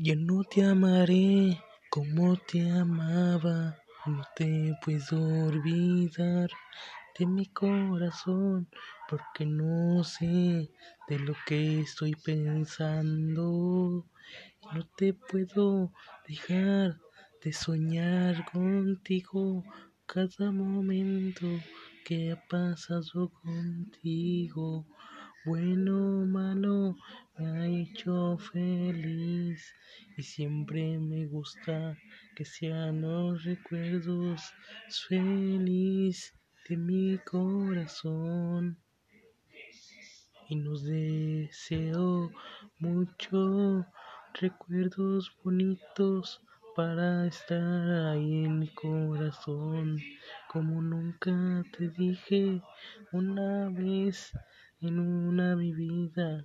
Yo no te amaré como te amaba, no te puedo olvidar de mi corazón, porque no sé de lo que estoy pensando. No te puedo dejar de soñar contigo cada momento que ha pasado contigo. Bueno o malo, me ha hecho feliz y siempre me gusta que sean los recuerdos feliz de mi corazón. Y nos deseo mucho recuerdos bonitos para estar ahí en mi corazón. Como nunca te dije una vez en una mi vida.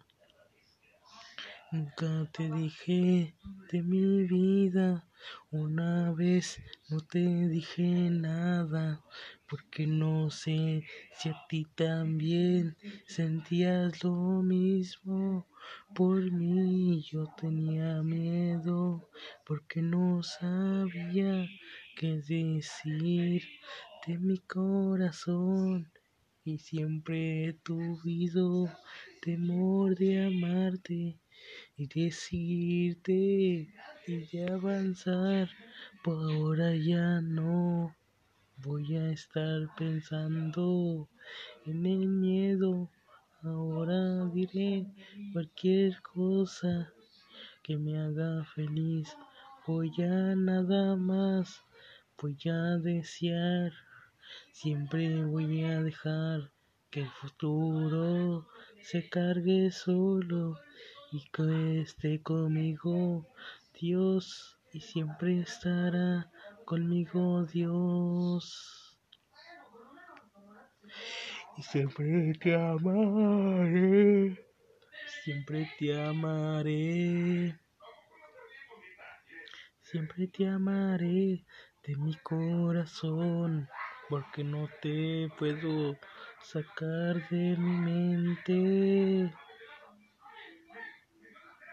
Nunca te dije de mi vida, una vez no te dije nada, porque no sé si a ti también sentías lo mismo. Por mí yo tenía miedo, porque no sabía qué decir de mi corazón. Y siempre he tuvido temor de amarte y decirte y de avanzar. Por ahora ya no voy a estar pensando en el miedo. Ahora diré cualquier cosa que me haga feliz. Voy a nada más, voy a desear. Siempre voy a dejar que el futuro se cargue solo y que esté conmigo Dios y siempre estará conmigo Dios. Y siempre te amaré, siempre te amaré, siempre te amaré de mi corazón, porque no te puedo sacar de mi mente.